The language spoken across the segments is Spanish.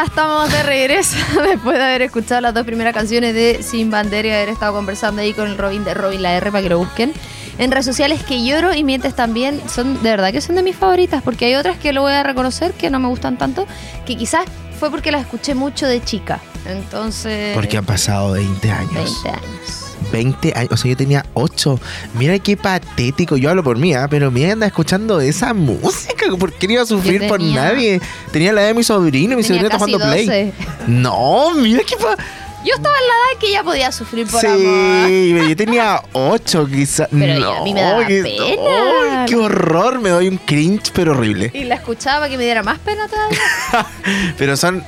Ya estamos de regreso después de haber escuchado las dos primeras canciones de Sin Bandera y haber estado conversando ahí con el Robin de Robin La R para que lo busquen. En redes sociales que lloro y mientes también son de verdad que son de mis favoritas porque hay otras que lo voy a reconocer que no me gustan tanto, que quizás fue porque las escuché mucho de chica. Entonces... Porque han pasado 20 años. 20 años. 20 años, o sea, yo tenía 8. Mira qué patético, yo hablo por mí, ¿ah? pero mira, anda escuchando esa música, ¿por qué no iba a sufrir por nadie? Tenía la edad de mi sobrino, mi sobrino está jugando Play. 12. No, mira qué pa Yo estaba en la edad que ya podía sufrir por Sí, amor. yo tenía 8 quizás. Pero no, a mí me daba qué, pena. ay, qué horror, me doy un cringe, pero horrible. Y la escuchaba que me diera más pena todavía. Pero son...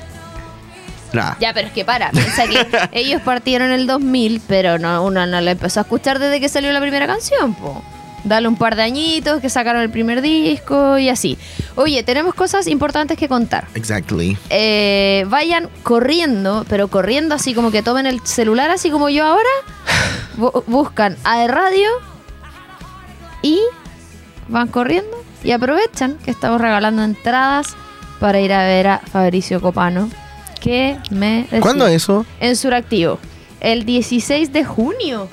Ya, pero es que para, piensa que ellos partieron en el 2000, pero no, uno no la empezó a escuchar desde que salió la primera canción, po. Dale un par de añitos, que sacaron el primer disco y así. Oye, tenemos cosas importantes que contar. Exactly. Eh, vayan corriendo, pero corriendo así como que tomen el celular, así como yo ahora. Bu- buscan a radio y van corriendo y aprovechan que estamos regalando entradas para ir a ver a Fabricio Copano. ¿Qué me decís? ¿Cuándo eso? En Suractivo. El 16 de junio.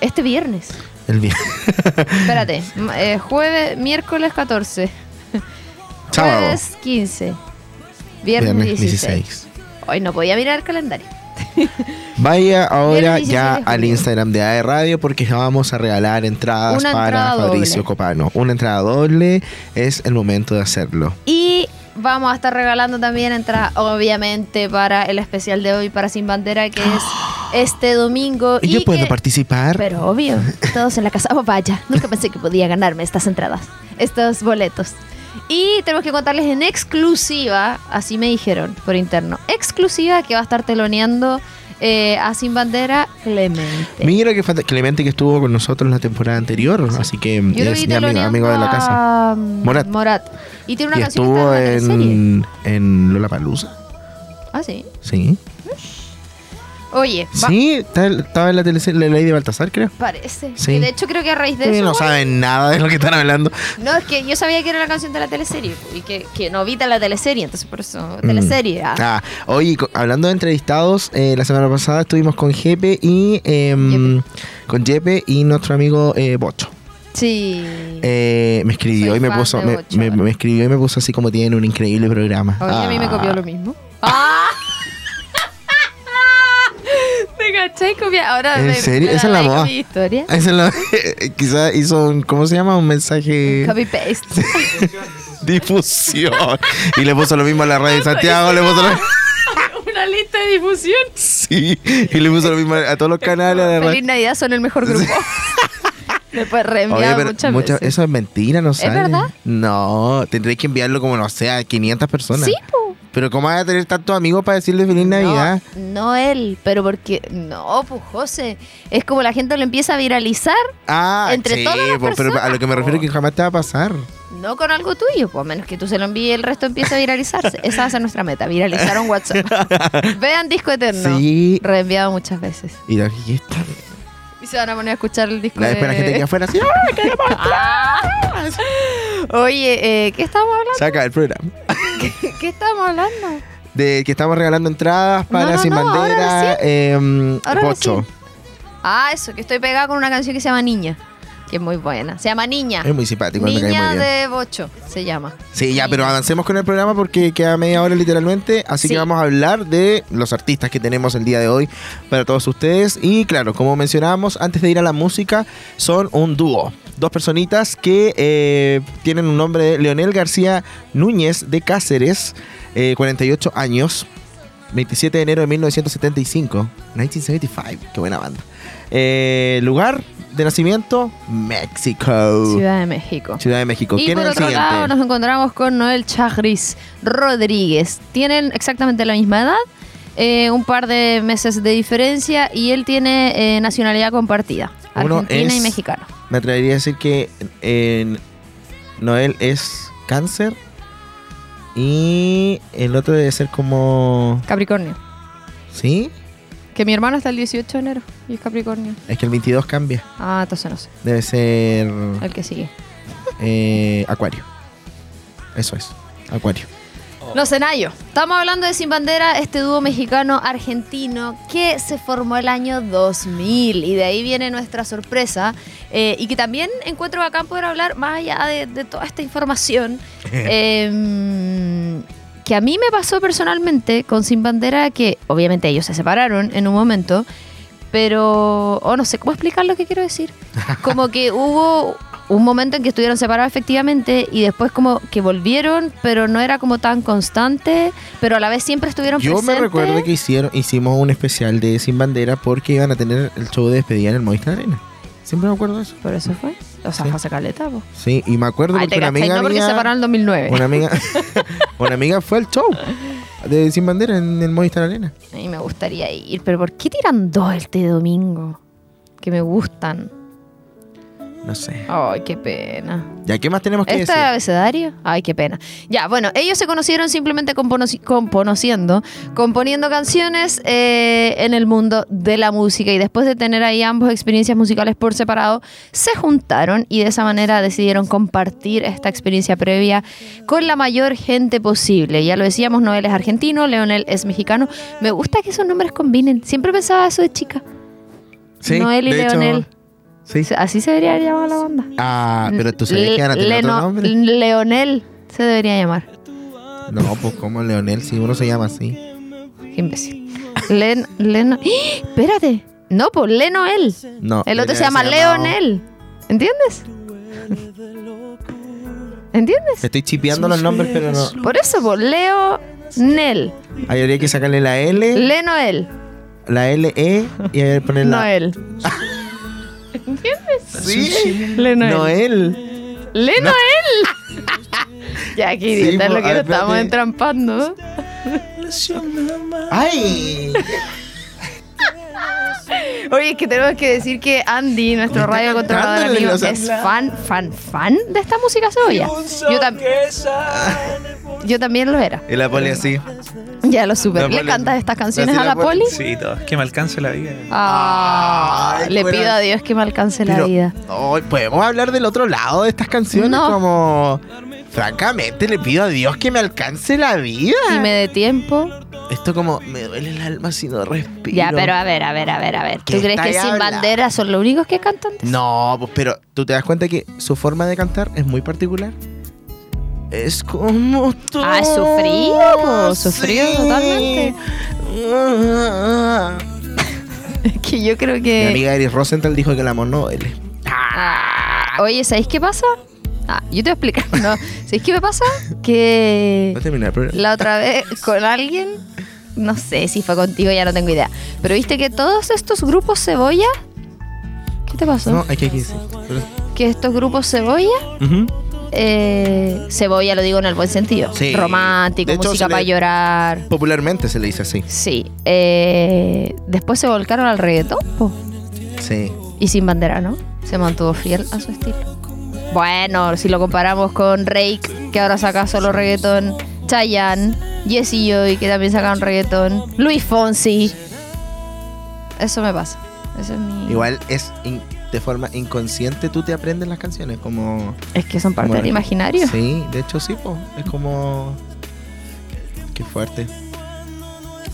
Este viernes. El viernes. Espérate. eh, jueves, miércoles 14. Sábado. Jueves 15. Viernes, Viernes 16. 16. Hoy no podía mirar el calendario. Vaya ahora Viernes 16 ya al. Instagram de AE Radio porque vamos a regalar entradas Una para entrada Fabricio doble. Copano. Una entrada doble es el momento de hacerlo. Y vamos a estar regalando también entradas, obviamente, para el especial de hoy para Sin Bandera, que es este domingo. ¿Y yo puedo que- participar? Pero obvio, todos en la casa. Oh, vaya, nunca pensé que podía ganarme estas entradas, estos boletos. Y tenemos que contarles en exclusiva, así me dijeron por interno, exclusiva que va a estar teloneando eh, a Sin Bandera Clemente. Mira que Clemente que estuvo con nosotros la temporada anterior, así que Yo es mi amigo, amigo de la casa. mm, Morat. Morat. Y tiene una Y canción estuvo que en en, en Lollapalooza. Ah, sí. Sí. Oye, Sí, estaba en la teleserie La Ley de Baltasar, creo. parece. Sí. Que de hecho creo que a raíz de Sí, eso... no saben nada de lo que están hablando. No, es que yo sabía que era la canción de la teleserie y que, que no vi la teleserie, entonces por eso, Mm. teleserie. ah. Ah, oye, hablando de entrevistados, eh, la semana pasada estuvimos con Jepe y em, con Jepe y nuestro amigo eh, Bocho. Sí. Eh, me escribió Soy y me puso, me, me- me escribió y me puso así como tienen un increíble programa. Oye, a mí me Ah. copió lo mismo. ¡Ah! ¿Te cachai? Ahora ¿En me, serio? me Esa es la mi historia. Esa es la- quizá hizo un, ¿cómo se llama? Un mensaje Copy paste. difusión. y le puso lo mismo a la radio de Santiago, le puso lo Una lista de difusión. Sí, y le puso lo mismo a todos los canales de. Feliz Navidad son el mejor grupo. Después Oye, reenviado pero muchas muchas- veces. eso es mentira, no sale. verdad? No, tendréis que enviarlo como, no sé, a 500 personas. Sí, po. Pero ¿cómo vas a tener tantos amigos para decirle feliz Navidad? No, él, pero porque. No, pues José. Es como la gente lo empieza a viralizar, Ah, Entre sí, todas las po, pero a lo que me refiero es que jamás te va a pasar. no con algo tuyo, pues a menos que tú se lo envíes el resto empieza a viralizarse. Esa va a ser nuestra meta, viralizar un WhatsApp. Vean Disco Eterno. Sí. Reenviado muchas veces. Y la, y esta- Y se van a poner a escuchar el disco la de... después la gente que afuera así, ¡ay, queremos Ah. Oye, eh, ¿qué estamos hablando? Saca el programa. ¿Qué estamos hablando? De que estamos regalando entradas para No, no, Sin no, ahora Bandera, eh, Ahora recién. Ah, eso, que estoy pegada con una canción que se llama Niña. Que es muy buena. Se llama Niña. Es muy simpático, me cae muy Niña bien. de Bocho se llama. Sí, ya, Niña. pero avancemos con el programa porque queda media hora literalmente, así Sí. que vamos a hablar de los artistas que tenemos el día de hoy para todos ustedes. Y claro, como mencionábamos, antes de ir a la música, son un dúo. Dos personitas que eh, tienen un nombre de Leonel García Núñez de Cáceres, eh, 48 años, 27 de enero de 1975. 1975, qué buena banda. Eh, lugar de nacimiento, México. Ciudad de México. Ciudad de México. Y ¿Quién por es el otro siguiente? lado nos encontramos con Noel Chagris Rodríguez. Tienen exactamente la misma edad, eh, un par de meses de diferencia y él tiene eh, nacionalidad compartida, Uno argentina y es- mexicano. Me atrevería a decir que eh, Noel es cáncer y el otro debe ser como... Capricornio. ¿Sí? Que mi hermano está el 18 de enero y es Capricornio. Es que el 22 cambia. Ah, entonces no sé. Debe ser El que sigue. eh, Acuario. Eso es, Acuario. Los Enayo. Estamos hablando de Sin Bandera, este dúo mexicano-argentino que se formó el año 2000 y de ahí viene nuestra sorpresa eh, y que también encuentro bacán poder hablar más allá de, de toda esta información eh, que a mí me pasó personalmente con Sin Bandera que obviamente ellos se separaron en un momento pero o no sé cómo explicar lo que quiero decir como que hubo un momento en que estuvieron separados efectivamente y después como que volvieron, pero no era como tan constante, pero a la vez siempre estuvieron Yo presentes. me recuerdo que hicieron, hicimos un especial de Sin Bandera porque iban a tener el show de despedida en el Movistar Arena. Siempre me acuerdo de eso. Por eso fue. O sea, Sí. hace caleta, po. Sí, y me acuerdo Ay, porque te una amiga no porque mía- se separaron en el 2009. Una amiga, una amiga fue al show de Sin Bandera en el Movistar Arena. A mí me gustaría ir, pero ¿por qué tiran dos este domingo? Que me gustan. No sé. Ay, qué pena. ¿Ya qué más tenemos que ¿Este decir? abecedario? Ay, qué pena. Ya, bueno, ellos se conocieron simplemente componociendo, componiendo canciones eh, en el mundo de la música y después de tener ahí ambos experiencias musicales por separado, se juntaron y de esa manera decidieron compartir esta experiencia previa con la mayor gente posible. Ya lo decíamos, Noel es argentino, Leonel es mexicano. Me gusta que esos nombres combinen. Siempre pensaba eso de chica. Sí, Noel y de hecho, Leonel. Sí. Así se debería llamar la banda. Ah, pero tú Le- que van a tener Leno- otro nombre. Leonel se debería llamar. No, pues como Leonel, si uno se llama así. Qué imbécil. Len, Leno. ¡Ah! Espérate. No, pues Lenoel. No. El otro se llama Leonel. ¿Entiendes? ¿Entiendes? Estoy chipeando los nombres, pero no. Por eso, pues Leonel. Ahí habría que sacarle la L, Lenoel. la L, E y ahí poner la. Noel. Sí. Lenoel. Noel. Lenoel. ya, qué Sí, es lo que a nos estamos entrampando. ¡Ay! Oye, es que tenemos que decir que Andy, nuestro radio controlador amigo, es fan, fan, fan de esta música cebolla. Yo, tam- yo también lo era. Y la poli así. Ya lo supe. La ¿Le Poli- cantas estas canciones la a la Poli- poli? Sí, todo. Que me alcance la vida. Ah, Ay, le bueno. pido a Dios que me alcance la Pero, vida. ay, podemos hablar del otro lado de estas canciones No. como francamente le pido a Dios que me alcance la vida. Si me dé tiempo. Esto como me duele el alma si no respiro. Ya, pero a ver, a ver, a ver, a ver. ¿Qué ¿Tú crees que estáis sin hablando? bandera son los únicos que cantan? No, pues pero tú te das cuenta que su forma de cantar es muy particular. Es como tú. Ah, es sufrido, sufrido totalmente. que yo creo Mi que. amiga Iris Rosenthal dijo que el amor no duele. Ah, oye, ¿sabéis qué pasa? Ah, yo te voy a explicar. No, ¿sabéis qué me pasa? Que Va a terminar programa. la otra vez con alguien, no sé si fue contigo, ya no tengo idea. Pero viste que todos estos grupos cebolla. ¿Qué te pasó? No, hay que decir. Pero- Que estos grupos cebolla. Ujú. Eh, cebolla lo digo en el buen sentido. Sí. Romántico, hecho, música para llorar. Popularmente se le dice así. Sí. eh, después se volcaron al reggaetón, po. Sí. Y sin bandera, ¿no? Se mantuvo fiel a su estilo. Bueno, si lo comparamos con Rake, que ahora saca solo reggaetón, Chayanne, Jesse Joy, que también saca un reggaetón, Luis Fonsi. Eso me pasa. Eso es mi... Igual es in- de forma inconsciente tú te aprendes las canciones como Es que son parte del imaginario. Sí, de hecho sí, po. es como qué fuerte.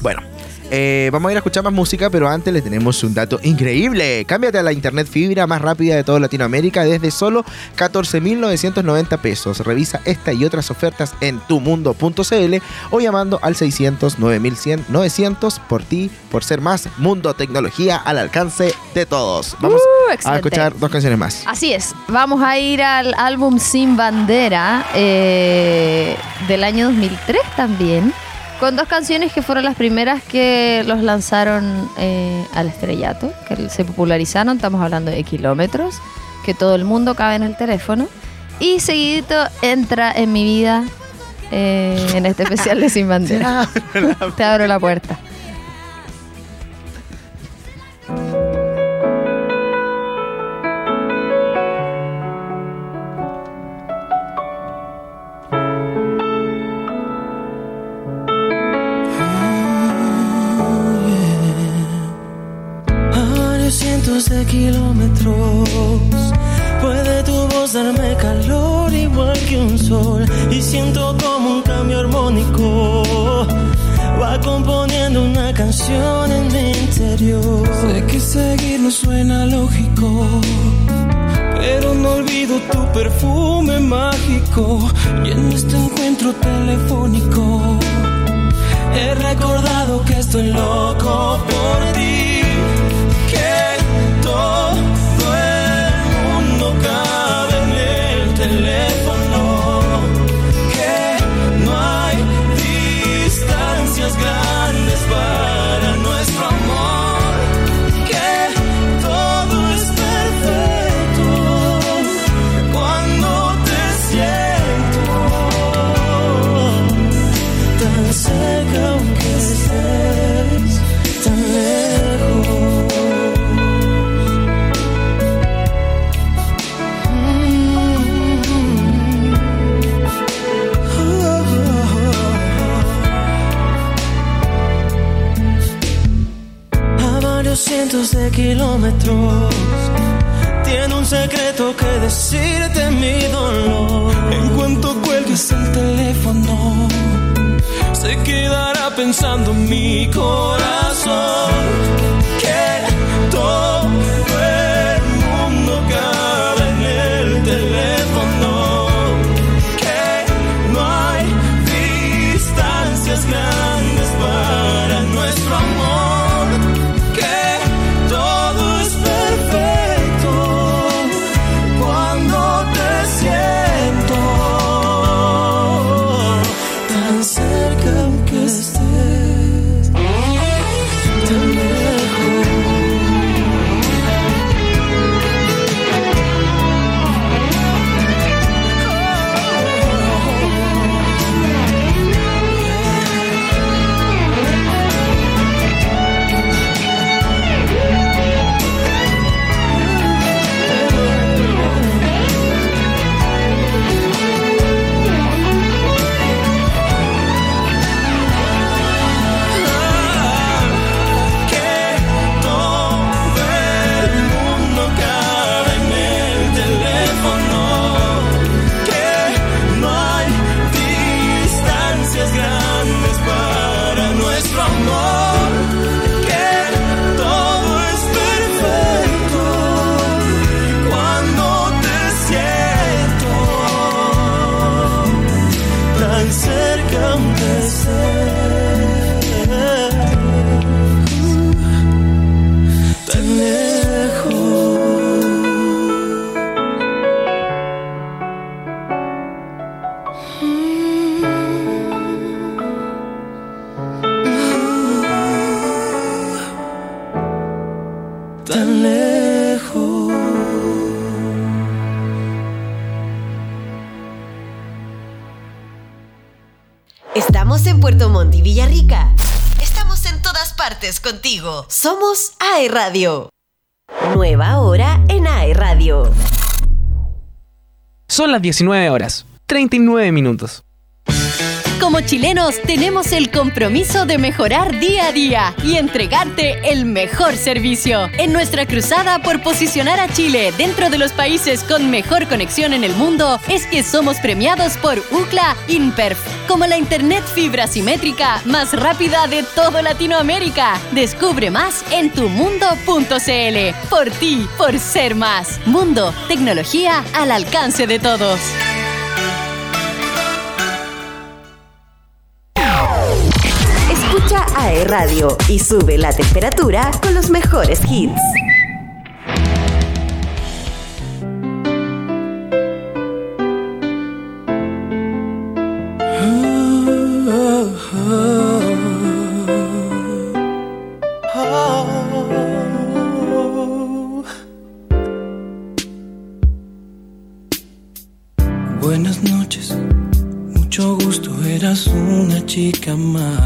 Bueno, eh, vamos a ir a escuchar más música, pero antes le tenemos un dato increíble. Cámbiate a la internet fibra más rápida de toda Latinoamérica desde solo 14.990 pesos. Revisa esta y otras ofertas en tumundo.cl o llamando al 600 9100 900 por ti, por ser más Mundo Tecnología al alcance de todos. Vamos Uh, a escuchar dos canciones más. Así es, vamos a ir al álbum Sin Bandera eh, del año 2003 también, con dos canciones que fueron las primeras que los lanzaron eh, al estrellato, que se popularizaron, estamos hablando de kilómetros, que todo el mundo cabe en el teléfono, y seguidito entra en mi vida eh, en este especial de Sin Bandera. Te abro la puerta. Kilómetros tiene un secreto que decirte mi dolor. En cuanto cuelgues el teléfono, se quedará pensando mi corazón contigo. Somos AE Radio. Nueva hora en AE Radio. Son las 19 horas, 39 minutos. Como chilenos tenemos el compromiso de mejorar día a día y entregarte el mejor servicio. En nuestra cruzada por posicionar a Chile dentro de los países con mejor conexión en el mundo es que somos premiados por UCLA InPerf como la internet fibra simétrica más rápida de todo Latinoamérica. Descubre más en tumundo.cl. Por ti, por ser más. Mundo, tecnología al alcance de todos. Radio y sube la temperatura con los mejores hits. Buenas noches, mucho gusto, eras una chica más.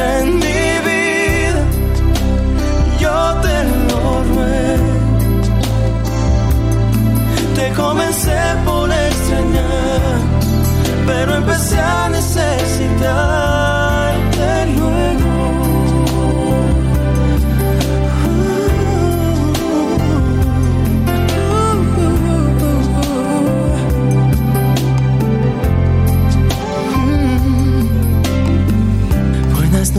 En mi vida, yo te lo ruego. Te comencé por extrañar, pero empecé a necesitarte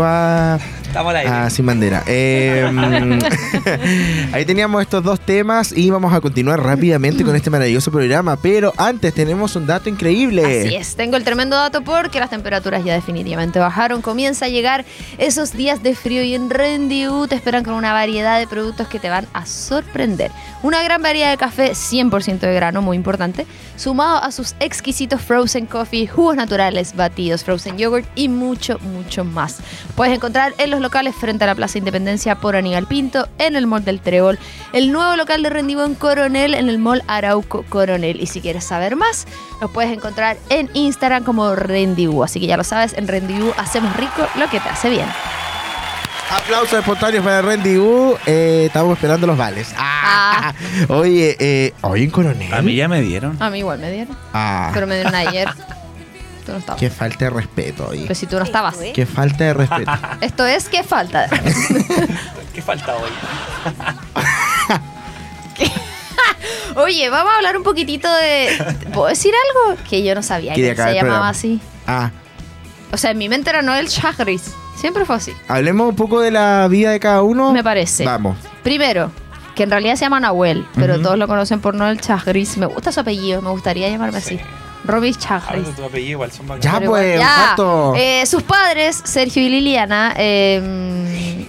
Va Estamos al aire. Ah, sin bandera. Eh, ahí teníamos estos dos temas y vamos a continuar rápidamente con este maravilloso programa. Pero antes tenemos un dato increíble. Así es, tengo el tremendo dato porque las temperaturas ya definitivamente bajaron. Comienza a llegar esos días de frío y en Rendiu te esperan con una variedad de productos que te van a sorprender. Una gran variedad de café 100% de grano, muy importante, sumado a sus exquisitos frozen coffee, jugos naturales, batidos, frozen yogurt y mucho, mucho más. Puedes encontrar en los locales frente a la Plaza Independencia por Aníbal Pinto, en el Mall del Trébol, el nuevo local de Rendivo en Coronel, en el Mall Arauco Coronel. Y si quieres saber más, los puedes encontrar en Instagram como Rendibu. Así que ya lo sabes, en Rendibu hacemos rico lo que te hace bien. Aplausos espontáneos para Randy U. Eh, estamos esperando los vales. Ah, Oye, eh, hoy en Coronel. A mí ya me dieron. A mí igual me dieron, Ah, pero me dieron ayer. Tú no estabas. qué falta de respeto hoy. Pues si tú no estabas. Qué falta de respeto. Esto es que falta. ¿Qué falta hoy? Oye, vamos a hablar un poquitito de. ¿Puedo decir algo? Que yo no sabía Que de se llamaba programa. así. Ah, O sea, en mi mente era Noel Chagris. Siempre fue así. hablemos un poco de la vida de cada uno. Me parece. Vamos. Primero, que en realidad se llama Nahuel, pero Ujú. todos lo conocen por Noel Chagris. Me gusta su apellido, me gustaría llamarme así. Robbie Chagris. Hablando de tu apellido, igual son bacanes. Ya, Pero pues, igual, ya. Pato. Eh, sus padres, Sergio y Liliana, eh,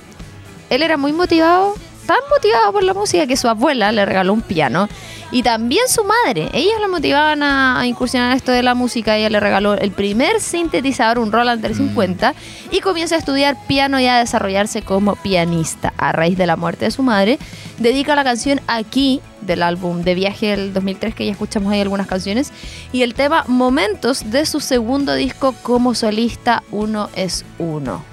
él era muy motivado, tan motivado por la música que su abuela le regaló un piano. Y también su madre, ellas la motivaban a, a incursionar en esto de la música. Ella le regaló el primer sintetizador, un Roland 350, y comienza a estudiar piano y a desarrollarse como pianista. A raíz de la muerte de su madre, dedica la canción Aquí del álbum de viaje del 2003, que ya escuchamos ahí algunas canciones, y el tema Momentos de su segundo disco como solista, Uno es Uno.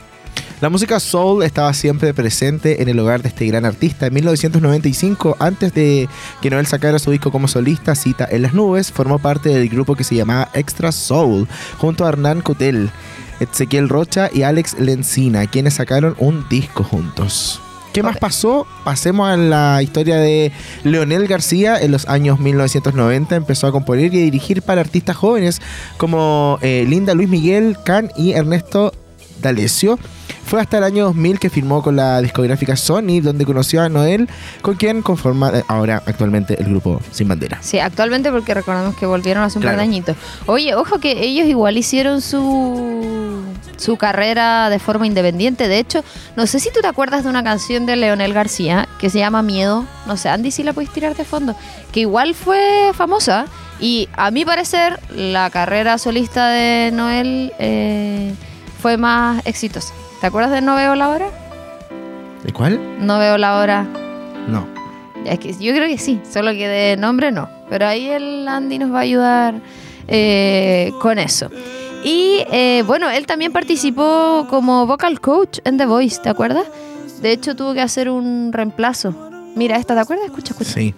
La música soul estaba siempre presente en el hogar de este gran artista. En 1995, antes de que Noel sacara su disco como solista, Cita en las Nubes, formó parte del grupo que se llamaba Extra Soul, junto a Hernán Cutel, Ezequiel Rocha y Alex Lencina, quienes sacaron un disco juntos. ¿Qué más pasó? Pasemos a la historia de Leonel García. En los años 1990 empezó a componer y a dirigir para artistas jóvenes como eh, Linda Luis Miguel, Can y Ernesto D'Alessio. Fue hasta el año 2000 que firmó con la discográfica Sony, donde conoció a Noel, con quien conforma eh, ahora actualmente el grupo Sin Bandera. Sí, actualmente porque recordamos que volvieron hace un par de Claro. añitos. Oye, ojo que ellos igual hicieron su, su carrera de forma independiente. De hecho, no sé si tú te acuerdas de una canción de Leonel García que se llama Miedo. No sé, Andy, si la puedes tirar de fondo. Que igual fue famosa. Y a mi parecer, la carrera solista de Noel eh, fue más exitosa. ¿Te acuerdas de No veo la hora? ¿De cuál? No veo la hora. No. Es que yo creo que sí, solo que de nombre no. Pero ahí el Andy nos va a ayudar eh, con eso. Y eh, bueno, él también participó como vocal coach en The Voice, ¿te acuerdas? De hecho, tuvo que hacer un reemplazo. Mira, esta, ¿te acuerdas? Escucha, escucha. Sí.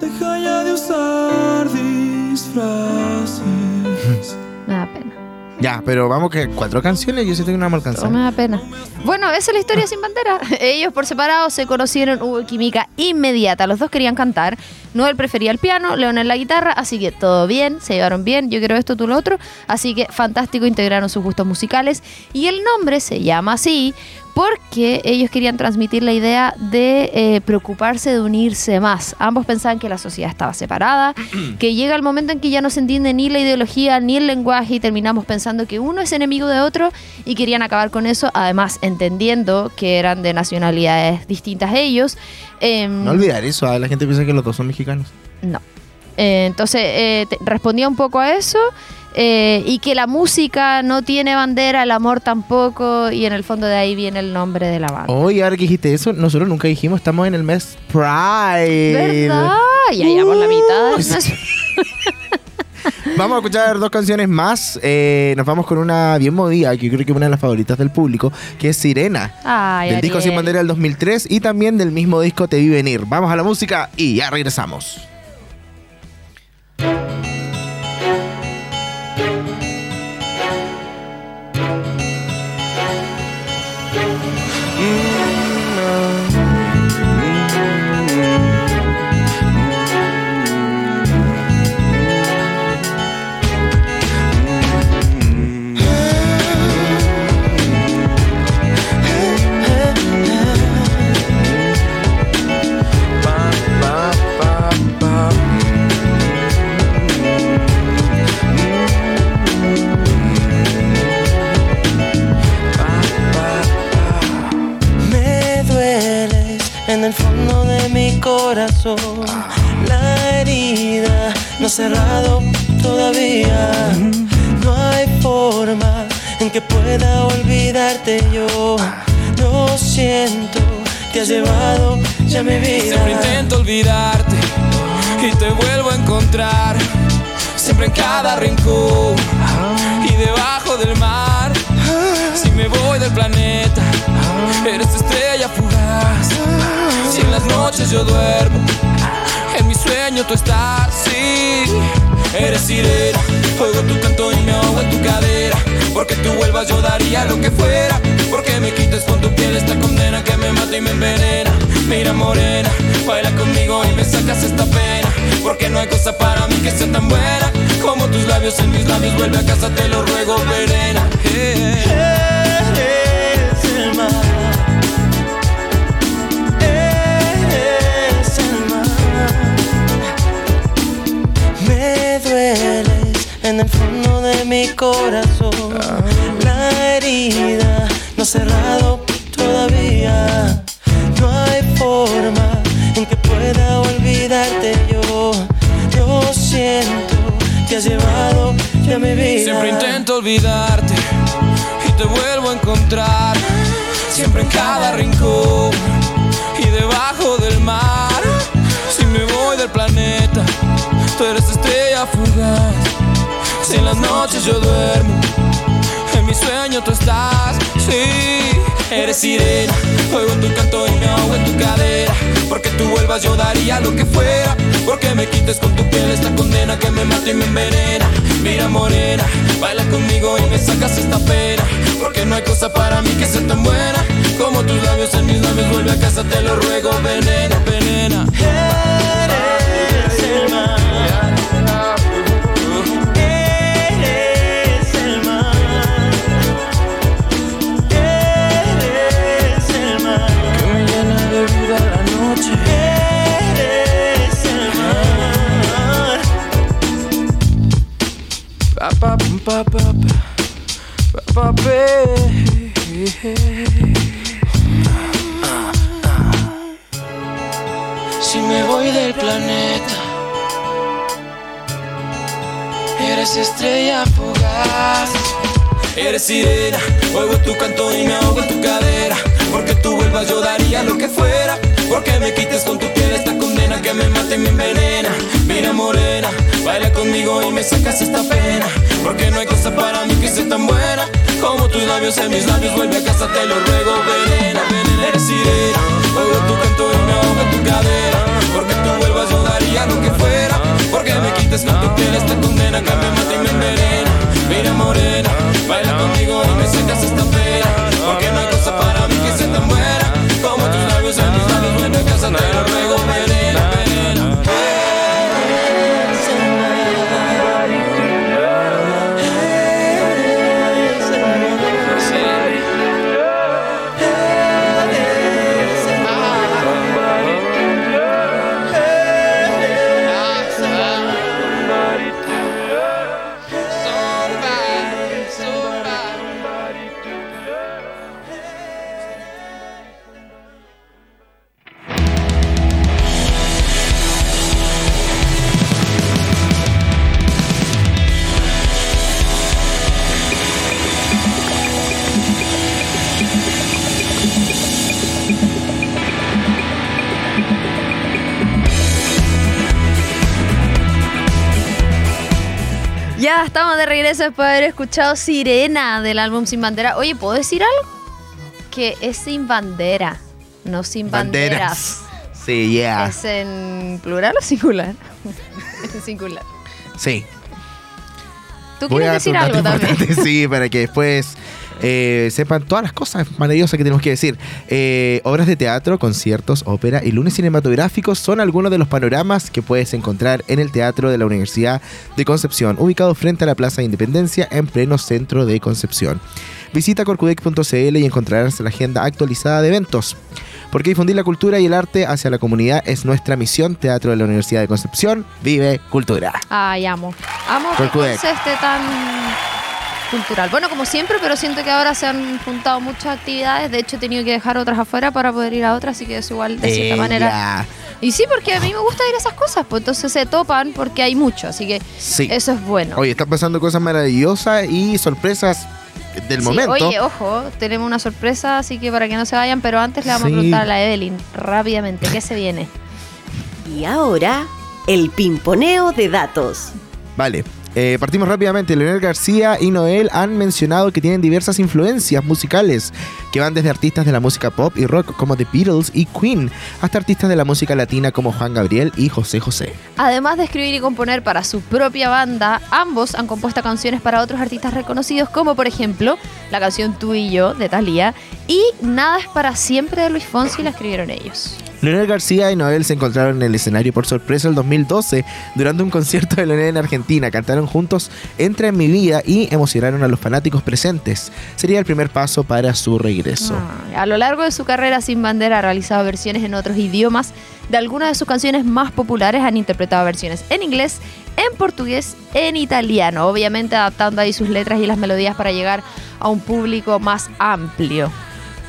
Deja ya de usar disfraces. Me da pena. Ya, pero vamos que cuatro canciones, yo siento que no vamos a alcanzar. me da pena. Bueno, esa es la historia sin bandera. Ellos por separado se conocieron, hubo química inmediata. Los dos querían cantar. Noel prefería el piano, Leonel la guitarra, así que todo bien, se llevaron bien. Yo quiero esto, tú lo otro. Así que fantástico, integraron sus gustos musicales. Y el nombre se llama así porque ellos querían transmitir la idea de eh, preocuparse de unirse más. Ambos pensaban que la sociedad estaba separada, que llega el momento en que ya no se entiende ni la ideología ni el lenguaje y terminamos pensando que uno es enemigo de otro y querían acabar con eso, además entendiendo que eran de nacionalidades distintas ellos. Em, No olvidar eso, ah, la gente piensa que los dos son mexicanos. no. Eh, entonces eh, respondía un poco a eso eh, y que la música no tiene bandera, el amor tampoco y en el fondo de ahí viene el nombre de la banda. Oye, ahora que dijiste eso, nosotros nunca dijimos, estamos en el mes Pride. ¿Verdad? Ya llevamos la mitad. del mes. Vamos a escuchar dos canciones más. Eh, nos vamos con una bien movida, que yo creo que es una de las favoritas del público, que es Sirena. Ay, del disco Sin. Bandera del 2003 y también del mismo disco Te Vi Venir. Vamos a la música y ya regresamos. Corazón. La herida no ha cerrado todavía. No hay forma en que pueda olvidarte yo. Lo siento, te has llevado ya mi vida. Siempre intento olvidarte y te vuelvo a encontrar. Siempre en cada rincón y debajo del mar. Si me voy del planeta, eres estrella fugaz. Noches yo duermo, en mi sueño tú estás. Sí, eres sirena, oigo tu canto y me ahogo en tu cadera. Porque tú vuelvas yo daría lo que fuera. Porque me quites con tu piel esta condena que me mata y me envenena. Mira morena, baila conmigo y me sacas esta pena. Porque no hay cosa para mí que sea tan buena como tus labios en mis labios. Vuelve a casa, te lo ruego, verena. Eres corazón. La herida no ha cerrado todavía. No hay forma en que pueda olvidarte yo. Lo siento, te has llevado ya mi vida. Siempre intento olvidarte y te vuelvo a encontrar. Siempre en cada rincón y debajo del mar. Si me voy del planeta, tú eres estrella fugaz. Noches yo duermo, en mi sueño tú estás. Sí, eres sirena. Oigo tu canto y me ahogo en tu cadera. Porque tú vuelvas, yo daría lo que fuera. Porque me quites con tu piel esta condena que me mata y me envenena. Mira, morena, baila conmigo y me sacas esta pena. Porque no hay cosa para mí que sea tan buena. Como tus labios en mis labios, vuelve a casa, te lo ruego, venena, venena. Si me voy del planeta, eres estrella fugaz. Eres sirena, oigo tu canto y me ahogo en tu cadera. Porque tú vuelvas, yo daría lo que fuera. Porque me quites con tu piel esta condena que me mata y me envenena. Mira, morena, baila conmigo y me sacas esta pena. Porque no hay cosa para mí que sea tan buena. Como tus labios en mis labios, vuelve a casa, te lo ruego, venena, venena. Eres sirena, oigo tu canto y me ahogo en tu cadera. Porque tú vuelvas, regreso después de haber escuchado Sirena del álbum Sin Bandera. Oye, ¿puedo decir algo? Que es sin bandera, no sin banderas. Sí, yeah. ¿Es en plural o singular? es en singular. Sí. ¿Tú Voy a quieres decir algo también? Sí, para que después eh, sepan todas las cosas maravillosas que tenemos que decir. Eh, obras de teatro, conciertos, ópera y lunes cinematográficos son algunos de los panoramas que puedes encontrar en el Teatro de la Universidad de Concepción, ubicado frente a la Plaza de Independencia en pleno centro de Concepción. Visita corcudec.cl y encontrarás la agenda actualizada de eventos. Porque difundir la cultura y el arte hacia la comunidad es nuestra misión. Teatro de la Universidad de Concepción, vive cultura. Ay, amo. Amo que Corcudec. Esté tan cultural. Bueno, como siempre, pero siento que ahora se han juntado muchas actividades. De hecho, he tenido que dejar otras afuera para poder ir a otras, así que es igual de cierta manera. Y sí, porque a mí me gusta ir a esas cosas, pues entonces se topan porque hay mucho, así que Sí. eso es bueno. Oye, están pasando cosas maravillosas y sorpresas del Sí, momento. Oye, ojo, tenemos una sorpresa, así que para que no se vayan, pero antes le vamos Sí. a preguntar a la Evelyn rápidamente, ¿qué se viene? Y ahora, el pimponeo de datos. Vale. Eh, partimos rápidamente. Leonel García y Noel han mencionado que tienen diversas influencias musicales que van desde artistas de la música pop y rock como The Beatles y Queen hasta artistas de la música latina como Juan Gabriel y José José. Además de escribir y componer para su propia banda, ambos han compuesto canciones para otros artistas reconocidos, como por ejemplo la canción Tú y yo de Thalía y Nada es para siempre de Luis Fonsi, la escribieron ellos. Leonel García y Noel se encontraron en el escenario por sorpresa el 2012 durante un concierto de Leonel en Argentina. Cantaron juntos Entra en mi vida y emocionaron a los fanáticos presentes. Sería el primer paso para su regreso. Ah, a lo largo de su carrera sin bandera ha realizado versiones en otros idiomas. De algunas de sus canciones más populares han interpretado versiones en inglés, en portugués, en italiano, obviamente adaptando ahí sus letras y las melodías para llegar a un público más amplio.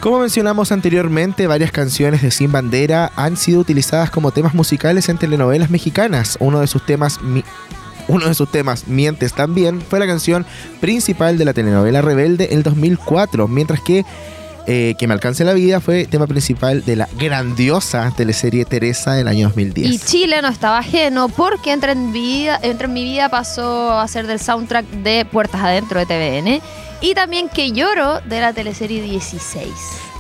Como mencionamos anteriormente, varias canciones de Sin Bandera han sido utilizadas como temas musicales en telenovelas mexicanas. Uno de sus temas uno de sus temas, Mientes también, fue la canción principal de la telenovela Rebelde en el 2004, mientras que eh, Que me alcance la vida fue tema principal de la grandiosa teleserie Teresa del año 2010. Y Chile no estaba ajeno porque Entre en, vida, Entre en mi vida pasó a ser del soundtrack de Puertas Adentro de TVN. Y también Que lloro de la teleserie 16.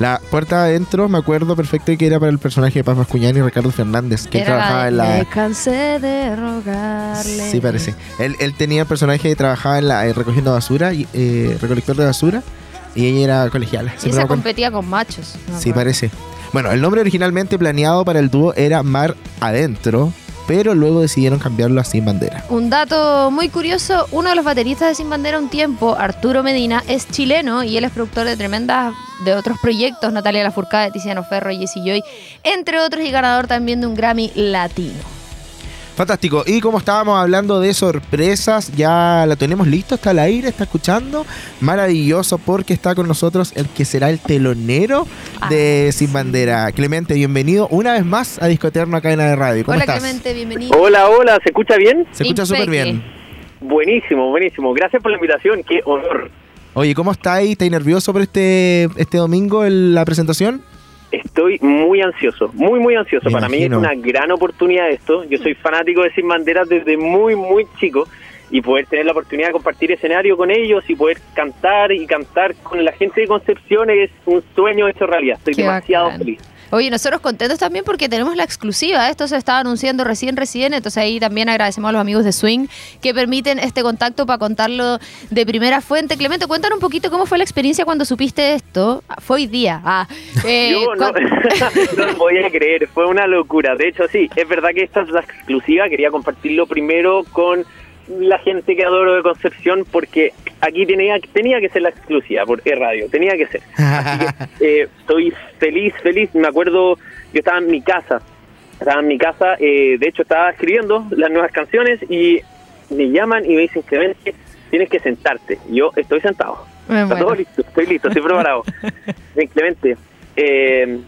La puerta adentro, me acuerdo perfecto que era para el personaje de Paz Mascuñán y Ricardo Fernández, que Era trabajaba en la... Me cansé de rogarle. Sí, parece. Él, él tenía el personaje que trabajaba en la, eh, recogiendo basura, y, eh, recolector de basura, y ella era colegiala. Y esa competía con machos. no Sí, acuerdo. parece. Bueno, el nombre originalmente planeado para el dúo era Mar Adentro, pero luego decidieron cambiarlo a Sin Bandera. Un dato muy curioso, uno de los bateristas de Sin Bandera un tiempo, Arturo Medina, es chileno y él es productor de tremendas de otros proyectos, Natalia Lafourcade, Tiziano Ferro, Jesse Joy, entre otros y ganador también de un Grammy latino. Fantástico. Y como estábamos hablando de sorpresas, ya la tenemos listo, está al aire, está escuchando. Maravilloso porque está con nosotros el que será el telonero de Sin Bandera. Clemente, bienvenido una vez más a Discoterno acá en la radio. ¿Cómo Hola estás? Clemente, bienvenido. Hola, hola, ¿se escucha bien? Se escucha súper bien. Buenísimo, buenísimo. Gracias por la invitación, qué honor. Oye, ¿cómo está ahí? ¿Estáis nervioso por este, este domingo en la presentación? Estoy muy ansioso, muy, muy ansioso. Me Para mí imagino. es una gran oportunidad esto. Yo soy fanático de Sin Banderas desde muy, muy chico y poder tener la oportunidad de compartir escenario con ellos y poder cantar y cantar con la gente de Concepción es un sueño hecho realidad. Estoy Qué demasiado bacán. feliz. Oye, nosotros contentos también porque tenemos la exclusiva. Esto se estaba anunciando recién, recién. Entonces ahí también agradecemos a los amigos de Swing que permiten este contacto para contarlo de primera fuente. Clemente, cuéntanos un poquito cómo fue la experiencia cuando supiste esto. Ah, Fue hoy día. Ah, eh, Yo no, cuan- no lo podía creer, fue una locura. De hecho, sí, es verdad que esta es la exclusiva. Quería compartirlo primero con la gente que adoro de Concepción porque aquí tenía, tenía que ser la exclusiva por radio, tenía que ser. Así que eh, estoy feliz, feliz. Me acuerdo, yo estaba en mi casa, estaba en mi casa, eh, de hecho estaba escribiendo las nuevas canciones y me llaman y me dicen, Clemente, tienes que sentarte. Yo estoy sentado. Está todo listo, estoy listo, estoy preparado. Clemente, eh,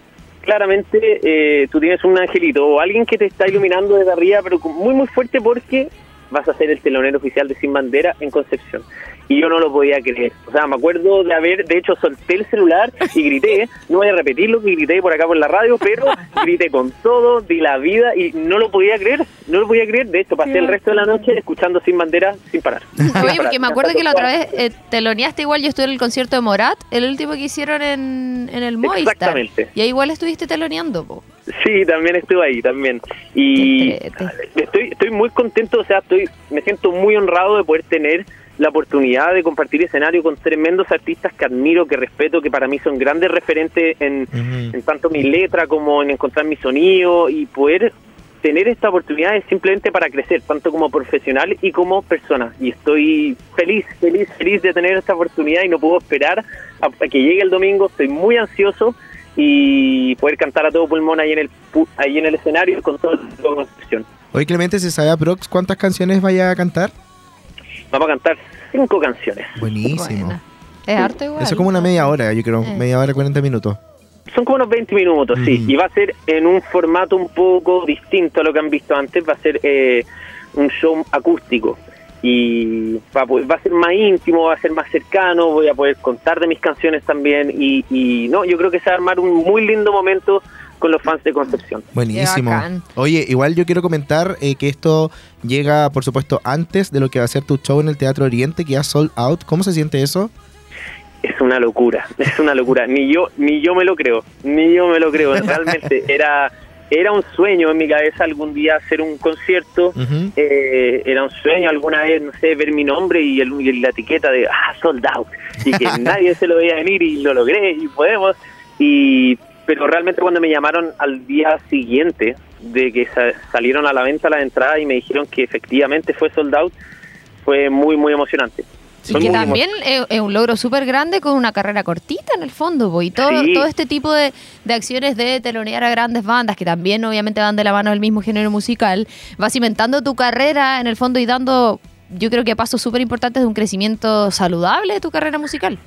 claramente eh, tú tienes un angelito o alguien que te está iluminando desde arriba, pero muy, muy fuerte porque vas a ser el telonero oficial de Sin Bandera en Concepción. Y yo no lo podía creer. O sea, me acuerdo de haber, de hecho, solté el celular y grité. No voy a repetir lo que grité por acá por la radio, pero grité con todo, di la vida y no lo podía creer. No lo podía creer. De hecho, pasé el resto de la noche escuchando Sin Bandera sin parar. Sin Oye, parar. porque me acuerdo que la otra vez eh, teloneaste igual, yo estuve en el concierto de Morat, el último que hicieron en, en el Movistar. Exactamente. Y ahí igual estuviste teloneando, po. Sí, también estuve ahí, también. Y estoy, estoy muy contento, o sea, estoy, me siento muy honrado de poder tener la oportunidad de compartir escenario con tremendos artistas que admiro, que respeto, que para mí son grandes referentes en, en tanto mi letra como en encontrar mi sonido y poder tener esta oportunidad es simplemente para crecer, tanto como profesional y como persona. Y estoy feliz, feliz, feliz de tener esta oportunidad y no puedo esperar a, a que llegue el domingo. Estoy muy ansioso y poder cantar a todo pulmón ahí en el ahí en el escenario con todo la Concepción. Oye, Clemente, ¿se sabe a Prox cuántas canciones vaya a cantar? Vamos a cantar cinco canciones. Buenísimo. Buena. Es harto igual. Eso es como una media hora, yo creo. Eh. Media hora, 40 minutos. Son como unos 20 minutos, sí. Y va a ser en un formato un poco distinto a lo que han visto antes. Va a ser eh, un show acústico. Y va a, poder- va a ser más íntimo, va a ser más cercano. Voy a poder contar de mis canciones también. Y, y no, yo creo que se va a armar un muy lindo momento con los fans de Concepción. Buenísimo. Oye, igual yo quiero comentar eh, que esto llega, por supuesto, antes de lo que va a ser tu show en el Teatro Oriente, que ya sold out. ¿Cómo se siente eso? es una locura, es una locura. Ni yo, ni yo me lo creo, ni yo me lo creo. Realmente era, era un sueño en mi cabeza algún día hacer un concierto. Eh, era un sueño alguna vez, no sé, ver mi nombre y, el, y la etiqueta de ah, sold out. Y que nadie se lo veía venir y lo logré y podemos. Y, pero realmente cuando me llamaron al día siguiente de que sa- salieron a la venta las entradas y me dijeron que efectivamente fue sold out, fue muy, muy emocionante. Y que también es, es un logro súper grande con una carrera cortita en el fondo, po, y todo, Sí. todo este tipo de, de acciones de telonear a grandes bandas, que también obviamente van de la mano del mismo género musical, va cimentando tu carrera en el fondo y dando, yo creo que pasos súper importantes de un crecimiento saludable de tu carrera musical.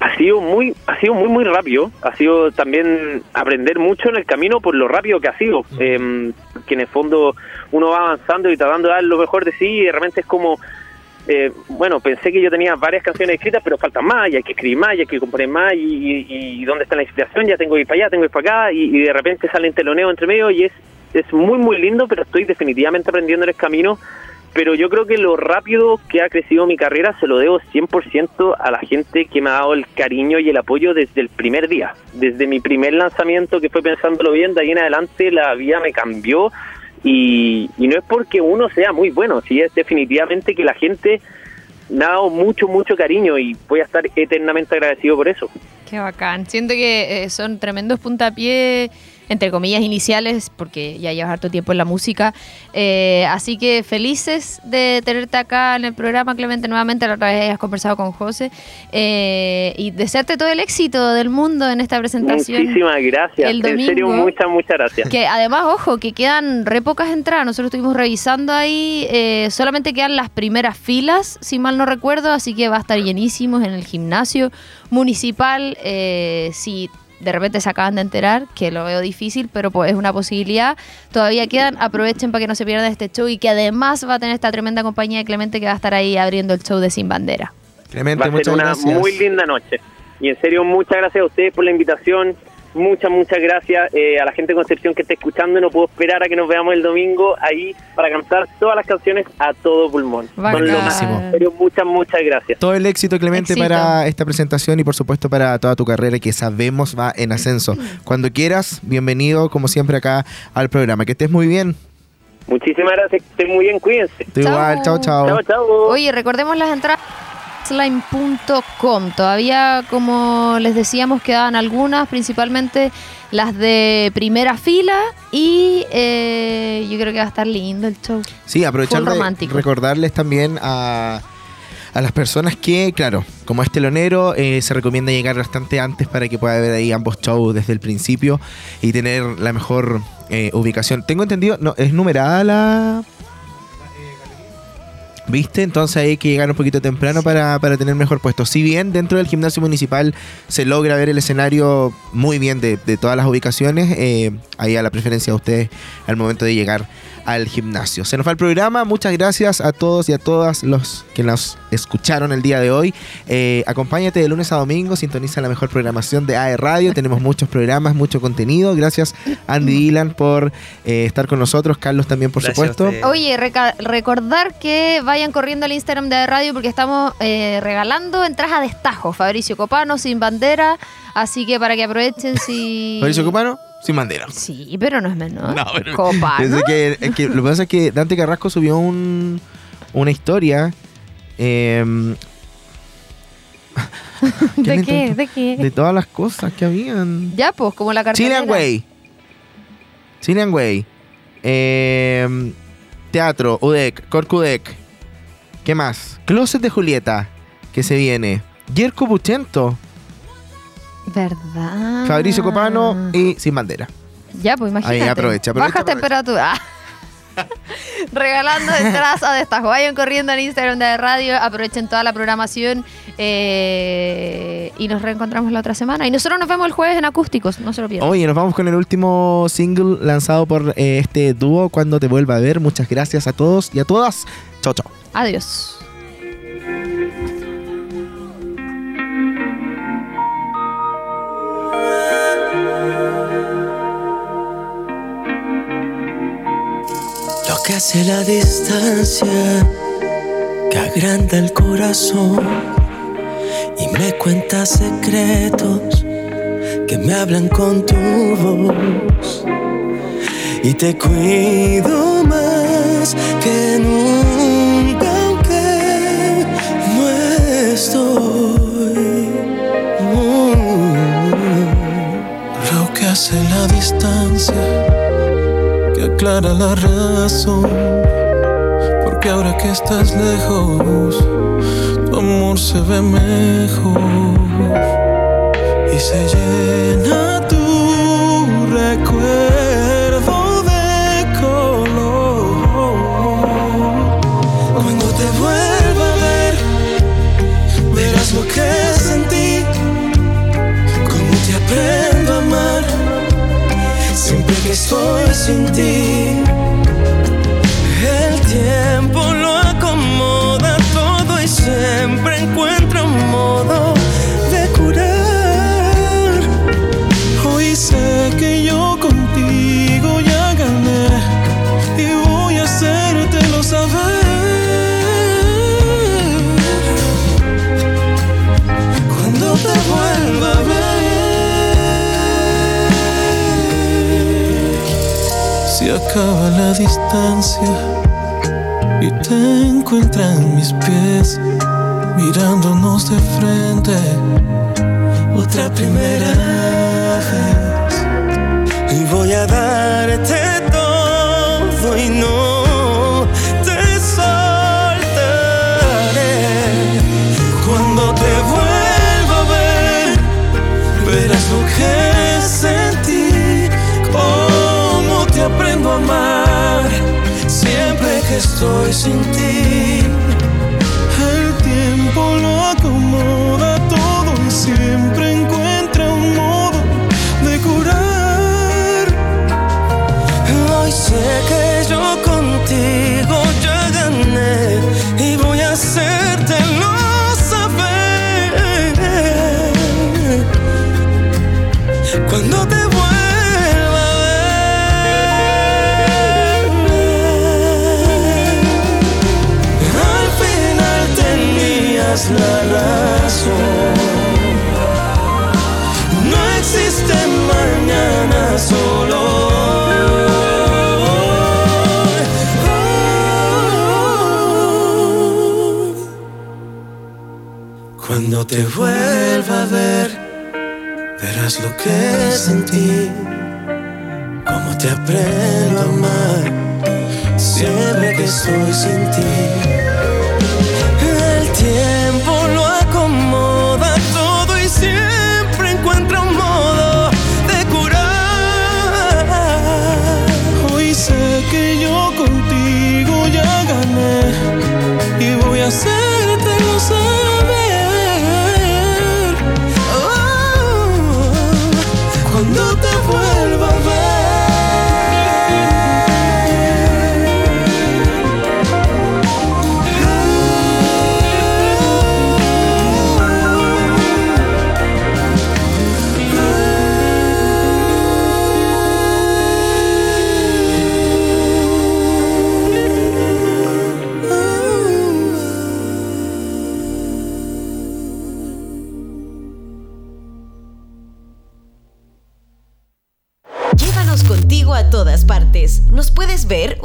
Ha sido muy ha sido muy muy rápido. Ha sido también aprender mucho en el camino por lo rápido que ha sido. Eh, que en el fondo uno va avanzando y tratando de dar lo mejor de sí y de repente es como eh, bueno pensé que yo tenía varias canciones escritas pero faltan más y hay que escribir más y hay que componer más y, y- y dónde está la inspiración ya tengo que ir para allá tengo que ir para acá y, y de repente sale un teloneo entre medio y es es muy muy lindo pero estoy definitivamente aprendiendo en el camino pero yo creo que lo rápido que ha crecido mi carrera se lo debo 100% a la gente que me ha dado el cariño y el apoyo desde el primer día. Desde mi primer lanzamiento, que fue pensándolo bien, de ahí en adelante la vida me cambió y, y no es porque uno sea muy bueno, sí es definitivamente que la gente me ha dado mucho, mucho cariño y voy a estar eternamente agradecido por eso. Qué bacán. Siento que eh, son tremendos puntapiés, entre comillas, iniciales, porque ya llevas harto tiempo en la música. Eh, así que felices de tenerte acá en el programa, Clemente, nuevamente. La otra vez has conversado con José. Eh, y desearte todo el éxito del mundo en esta presentación. Muchísimas gracias. el en serio, domingo. muchas, muchas gracias. Que además, ojo, que quedan re pocas entradas. Nosotros estuvimos revisando ahí, eh, solamente quedan las primeras filas, si mal no recuerdo, así que va a estar llenísimos en el gimnasio municipal. si de repente se acaban de enterar, que lo veo difícil, pero pues es una posibilidad. Todavía quedan, aprovechen para que no se pierdan este show y que además va a tener esta tremenda compañía de Clemente que va a estar ahí abriendo el show de Sin Bandera. Clemente, Va a ser muchas una gracias. muy linda noche. Y en serio, muchas gracias a ustedes por la invitación. Muchas, muchas gracias eh, a la gente de Concepción que está escuchando. No puedo esperar a que nos veamos el domingo ahí para cantar todas las canciones a todo pulmón. Son lo máximo. Serio, muchas, muchas gracias. Todo el éxito, Clemente, Éxito. para esta presentación y por supuesto para toda tu carrera que sabemos va en ascenso. Cuando quieras, bienvenido como siempre acá al programa. Que estés muy bien. Muchísimas gracias. Que estén muy bien. Cuídense. Tú igual, chao, chao. Chao, chao. Oye, recordemos las entradas slime.com. Todavía, como les decíamos, quedaban algunas, principalmente las de primera fila. Y eh, yo creo que va a estar lindo el show. Sí, aprovechar de recordarles también a, a las personas que, claro, como es telonero, eh, se recomienda llegar bastante antes para que pueda ver ahí ambos shows desde el principio y tener la mejor eh, ubicación. Tengo entendido, no, es numerada la... ¿Viste? Entonces hay que llegar un poquito temprano para, para tener mejor puesto. Si bien dentro del gimnasio municipal se logra ver el escenario muy bien de, de todas las ubicaciones, eh, ahí a la preferencia de ustedes al momento de llegar al gimnasio. Se nos va el programa. Muchas gracias a todos y a todas los que nos escucharon el día de hoy. Eh, acompáñate de lunes a domingo, sintoniza la mejor programación de AE Radio. Tenemos muchos programas, mucho contenido. Gracias Andy Dylan por eh, estar con nosotros, Carlos también por Gracias supuesto. Oye, recordar que vayan corriendo al Instagram de Radio porque estamos eh, regalando entradas a destajo. Fabricio Copano, sin bandera. Así que para que aprovechen si... Mauricio Copano, sin bandera. Sí, pero no es menor. No, pero- Copano. Es que, es que lo que pasa es que Dante Carrasco subió un, una historia. em, ¿De qué? intento- ¿De qué? De todas las cosas que habían. Ya, pues, como la cartelera. Chilean Way. Chilean Way. Em, teatro, UDEC, Corcudec. ¿Qué más? Closet de Julieta, que se viene. Yerko Buchento, ¿Verdad? Fabricio Copano y Sin Bandera. Ya, pues imagínate. Ahí, aprovecha, aprovecha, Baja aprovecha. temperatura. Regalando entradas a destajo. Vayan corriendo al Instagram de Radio, aprovechen toda la programación eh, y nos reencontramos la otra semana. Y nosotros nos vemos el jueves en acústicos, no se lo pierdan. Oye, nos vamos con el último single lanzado por eh, este dúo, Cuando te vuelva a ver. Muchas gracias a todos y a todas. Chao, chao. Adiós. Lo que hace la distancia que agranda el corazón y me cuenta secretos que me hablan con tu voz y te cuido más que nunca aunque no estoy. Lo que hace la distancia aclara la razón. Porque ahora que estás lejos, tu amor se ve mejor y se llena tu recuerdo estoy sin ti. El tiempo acaba la distancia y te encuentran mis pies mirándonos de frente. Otra primera vez. Y voy a darte todo y no te soltaré. Cuando te vuelva a ver, verás lo que sentí. Aprendo a amar siempre que estoy sin ti. El tiempo lo acomoda todo y siempre No existe mañana solo. Cuando te vuelva a ver, verás lo que sentí, cómo te aprendo a amar, siempre que estoy sin ti.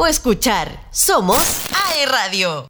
Escuchar. Somos AE Radio.